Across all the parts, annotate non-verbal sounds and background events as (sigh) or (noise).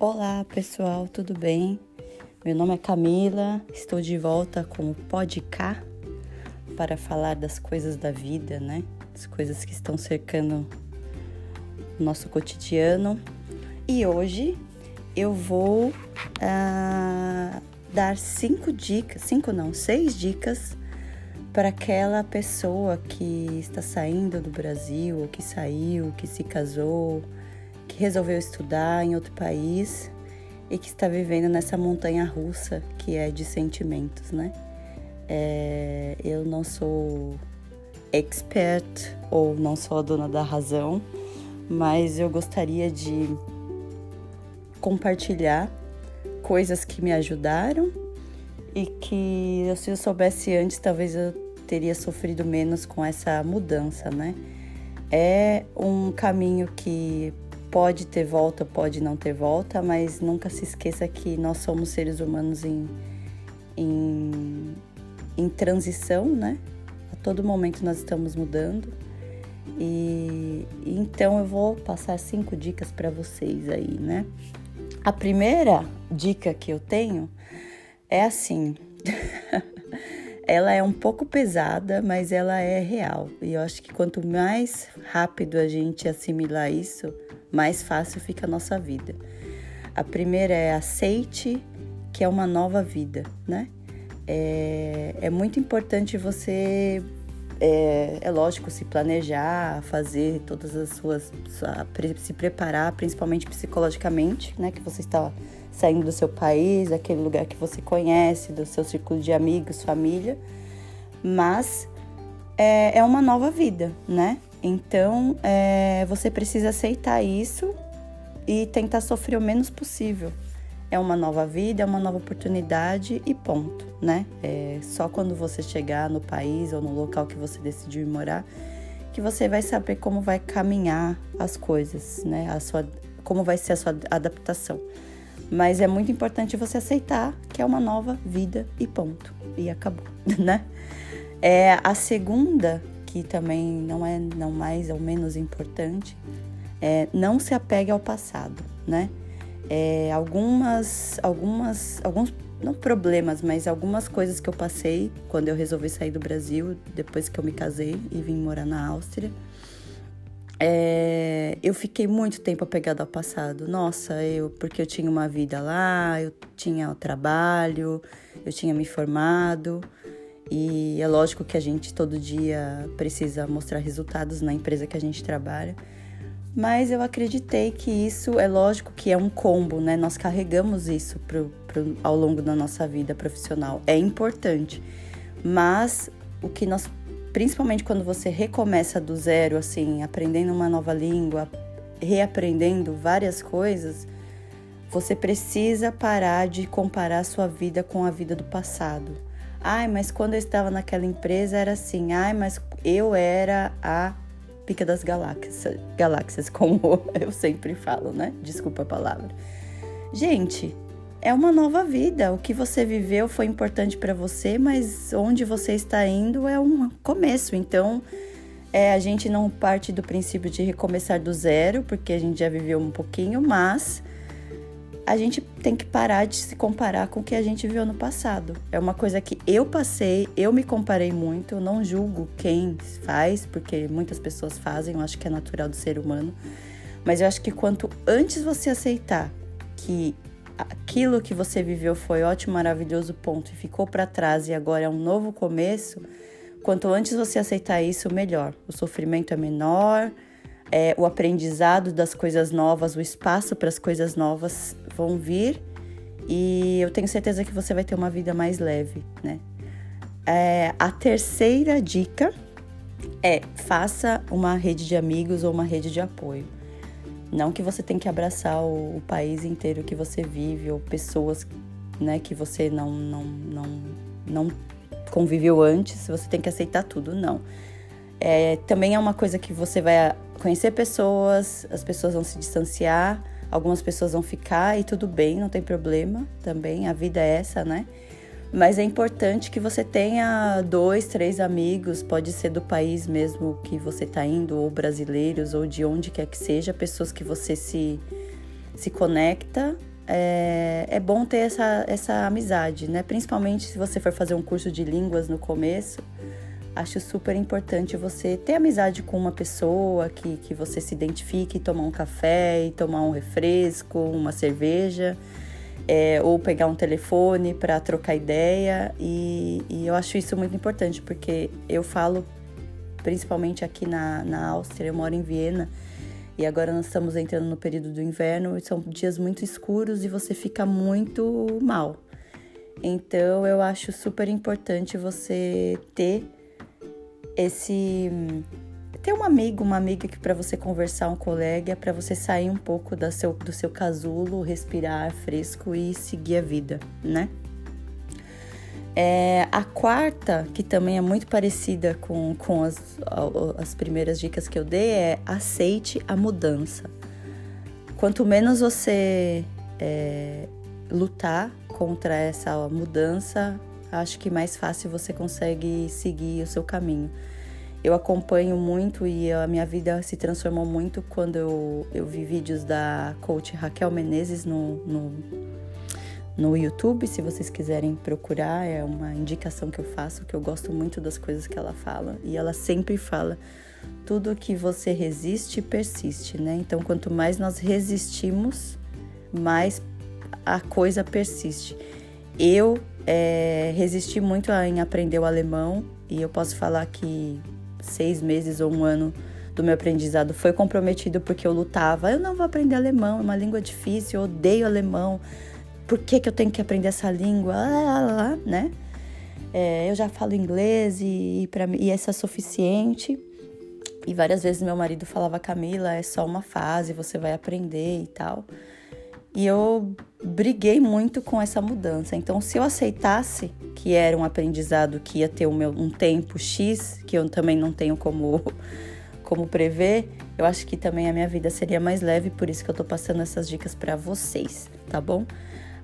Olá pessoal, tudo bem? Meu nome é Camila, estou de volta com o Podcar para falar das coisas da vida, né? As coisas que estão cercando o nosso cotidiano. E hoje eu vou uh, dar cinco dicas, cinco não, seis dicas para aquela pessoa que está saindo do Brasil, que saiu, que se casou, resolveu estudar em outro país e que está vivendo nessa montanha russa que é de sentimentos, né? É, eu não sou expert ou não sou a dona da razão, mas eu gostaria de compartilhar coisas que me ajudaram e que se eu soubesse antes, talvez eu teria sofrido menos com essa mudança, né? É um caminho que pode ter volta, pode não ter volta, mas nunca se esqueça que nós somos seres humanos em, em, em transição, né? A todo momento nós estamos mudando. E então eu vou passar cinco dicas para vocês aí, né? A primeira dica que eu tenho é assim. (laughs) ela é um pouco pesada, mas ela é real. E eu acho que quanto mais rápido a gente assimilar isso, mais fácil fica a nossa vida. A primeira é aceite que é uma nova vida, né? É, é muito importante você, é, é, lógico, se planejar, fazer todas as suas, se preparar, principalmente psicologicamente, né? Que você está saindo do seu país, aquele lugar que você conhece, do seu círculo de amigos, família, mas é, é uma nova vida, né? Então, é, você precisa aceitar isso e tentar sofrer o menos possível. É uma nova vida, é uma nova oportunidade e ponto, né? É só quando você chegar no país ou no local que você decidiu morar que você vai saber como vai caminhar as coisas, né? A sua, como vai ser a sua adaptação. Mas é muito importante você aceitar que é uma nova vida e ponto. E acabou, (laughs) né? É, a segunda que também não é não mais ou menos importante, é, não se apegue ao passado, né? É, algumas, algumas, alguns não problemas, mas algumas coisas que eu passei quando eu resolvi sair do Brasil, depois que eu me casei e vim morar na Áustria. É, eu fiquei muito tempo apegada ao passado. Nossa, eu porque eu tinha uma vida lá, eu tinha o trabalho, eu tinha me formado. E é lógico que a gente todo dia precisa mostrar resultados na empresa que a gente trabalha. Mas eu acreditei que isso é lógico que é um combo, né? Nós carregamos isso pro, pro, ao longo da nossa vida profissional. É importante. Mas o que nós, principalmente quando você recomeça do zero, assim, aprendendo uma nova língua, reaprendendo várias coisas, você precisa parar de comparar sua vida com a vida do passado Ai, mas quando eu estava naquela empresa era assim. Ai, mas eu era a pica das galáxias, galáxias, (laughs) como eu sempre falo, né? Desculpa a palavra. Gente, é uma nova vida. O que você viveu foi importante para você, mas onde você está indo é um começo. Então, é, a gente não parte do princípio de recomeçar do zero, porque a gente já viveu um pouquinho, mas a gente tem que parar de se comparar com o que a gente viu no passado. É uma coisa que eu passei, eu me comparei muito, eu não julgo quem faz, porque muitas pessoas fazem, eu acho que é natural do ser humano. Mas eu acho que quanto antes você aceitar que aquilo que você viveu foi ótimo, maravilhoso, ponto, e ficou para trás e agora é um novo começo, quanto antes você aceitar isso, melhor. O sofrimento é menor, é, o aprendizado das coisas novas, o espaço para as coisas novas vão vir e eu tenho certeza que você vai ter uma vida mais leve, né? É, a terceira dica é faça uma rede de amigos ou uma rede de apoio. Não que você tem que abraçar o, o país inteiro que você vive ou pessoas né, que você não, não, não, não conviveu antes, você tem que aceitar tudo, não. É, também é uma coisa que você vai conhecer pessoas, as pessoas vão se distanciar, algumas pessoas vão ficar e tudo bem, não tem problema também, a vida é essa, né? Mas é importante que você tenha dois, três amigos, pode ser do país mesmo que você está indo, ou brasileiros, ou de onde quer que seja, pessoas que você se, se conecta, é, é bom ter essa, essa amizade, né? Principalmente se você for fazer um curso de línguas no começo, acho super importante você ter amizade com uma pessoa que, que você se identifique, tomar um café tomar um refresco, uma cerveja, é, ou pegar um telefone para trocar ideia. E, e, eu acho isso muito importante, porque eu falo, principalmente aqui na, na Áustria, eu moro em Viena. E agora nós estamos entrando no período do inverno e são dias muito escuros e você fica muito mal. Então eu acho super importante você ter esse ter um amigo, uma amiga que para você conversar, um colega, para você sair um pouco do seu, do seu casulo, respirar fresco e seguir a vida, né? É, a quarta, que também é muito parecida com, com as, as primeiras dicas que eu dei, é aceite a mudança. Quanto menos você é, lutar contra essa mudança, acho que mais fácil você consegue seguir o seu caminho. Eu acompanho muito e a minha vida se transformou muito quando eu, eu vi vídeos da coach Raquel Menezes no, no, no YouTube. Se vocês quiserem procurar, é uma indicação que eu faço, que eu gosto muito das coisas que ela fala. E ela sempre fala: tudo que você resiste, persiste, né? Então, quanto mais nós resistimos, mais a coisa persiste. Eu é, resisti muito em aprender o alemão e eu posso falar que seis meses ou um ano do meu aprendizado foi comprometido porque eu lutava. Eu não vou aprender alemão, é uma língua difícil, eu odeio alemão. Por que, que eu tenho que aprender essa língua? Ah, né? É, eu já falo inglês e, e, pra, e essa é suficiente. E várias vezes meu marido falava, Camila, é só uma fase, você vai aprender e tal. E eu briguei muito com essa mudança. Então, se eu aceitasse que era um aprendizado que ia ter um, meu, um tempo X, que eu também não tenho como, (laughs) como prever, eu acho que também a minha vida seria mais leve, por isso que eu tô passando essas dicas para vocês, tá bom?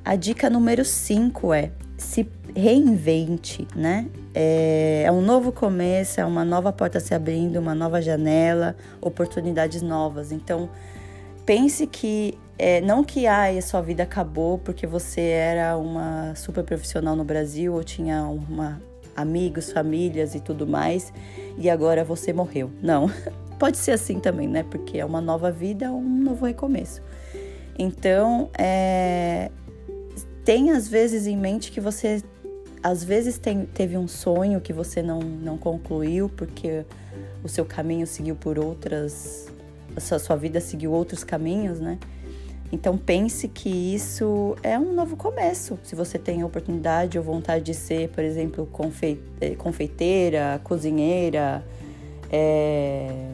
A dica número 5 é se reinvente, né? É, é, um novo começo, é uma nova porta se abrindo, uma nova janela, oportunidades novas. Então, pense que é, não que ah, a sua vida acabou porque você era uma super profissional no Brasil ou tinha uma amigos, famílias e tudo mais e agora você morreu. Não, (laughs) pode ser assim também, né? Porque é uma nova vida, um novo recomeço. Então, é, tem às vezes em mente que você às vezes tem, teve um sonho que você não, não concluiu porque o seu caminho seguiu por outras a sua, sua vida seguiu outros caminhos, né? Então pense que isso é um novo começo. Se você tem a oportunidade ou vontade de ser, por exemplo, eh, confeiteira, cozinheira, é...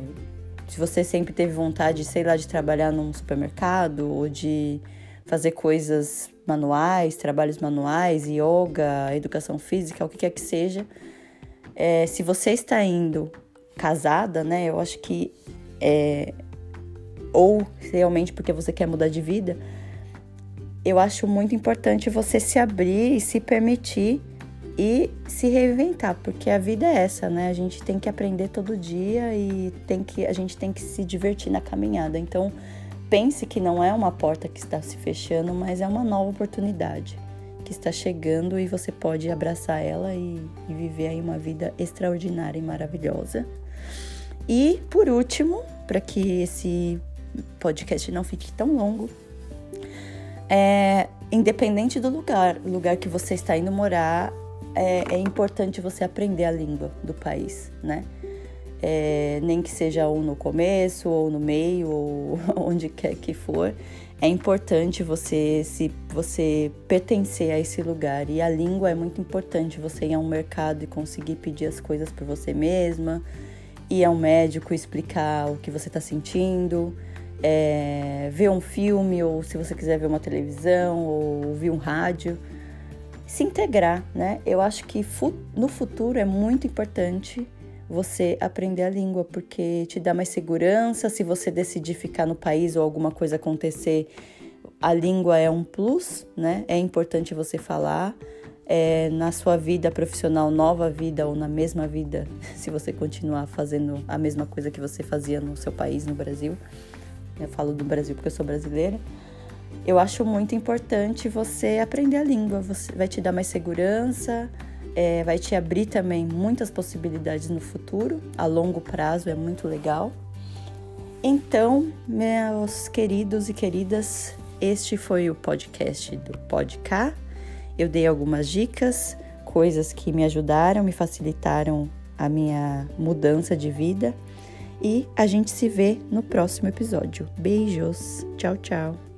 se você sempre teve vontade, sei lá, de trabalhar num supermercado ou de fazer coisas manuais, trabalhos manuais, yoga, educação física, o que quer que seja. É, se você está indo casada, né, eu acho que é, ou realmente porque você quer mudar de vida, eu acho muito importante você se abrir e se permitir e se reinventar, porque a vida é essa, né? A gente tem que aprender todo dia e tem que a gente tem que se divertir na caminhada. Então, pense que não é uma porta que está se fechando, mas é uma nova oportunidade que está chegando e você pode abraçar ela e, e viver aí uma vida extraordinária e maravilhosa. E por último, para que esse podcast não fique tão longo. É, independente do lugar, lugar que você está indo morar, é, é importante você aprender a língua do país, né? É, nem que seja ou no começo, ou no meio, ou (laughs) onde quer que for, é importante você se você pertencer a esse lugar. E a língua é muito importante. Você ir a um mercado e conseguir pedir as coisas por você mesma, ir a um médico explicar o que você está sentindo é, ver um filme, ou se você quiser ver uma televisão, ou ouvir um rádio, se integrar, né? Eu acho que no futuro é muito importante você aprender a língua, porque te dá mais segurança. Se você decidir ficar no país ou alguma coisa acontecer, a língua é um plus, né? É importante você falar. É, na sua vida profissional, nova vida ou na mesma vida, (laughs) se você continuar fazendo a mesma coisa que você fazia no seu país, no Brasil. Eu falo do Brasil porque eu sou brasileira. eu acho muito importante você aprender a língua. Você vai te dar mais segurança, é, vai te abrir também muitas possibilidades no futuro, a longo prazo é muito legal. Então, meus queridos e queridas, este foi o podcast do Podcar. Eu dei algumas dicas, coisas que me ajudaram, me facilitaram a minha mudança de vida. E a gente se vê no próximo episódio. Beijos. Tchau, tchau.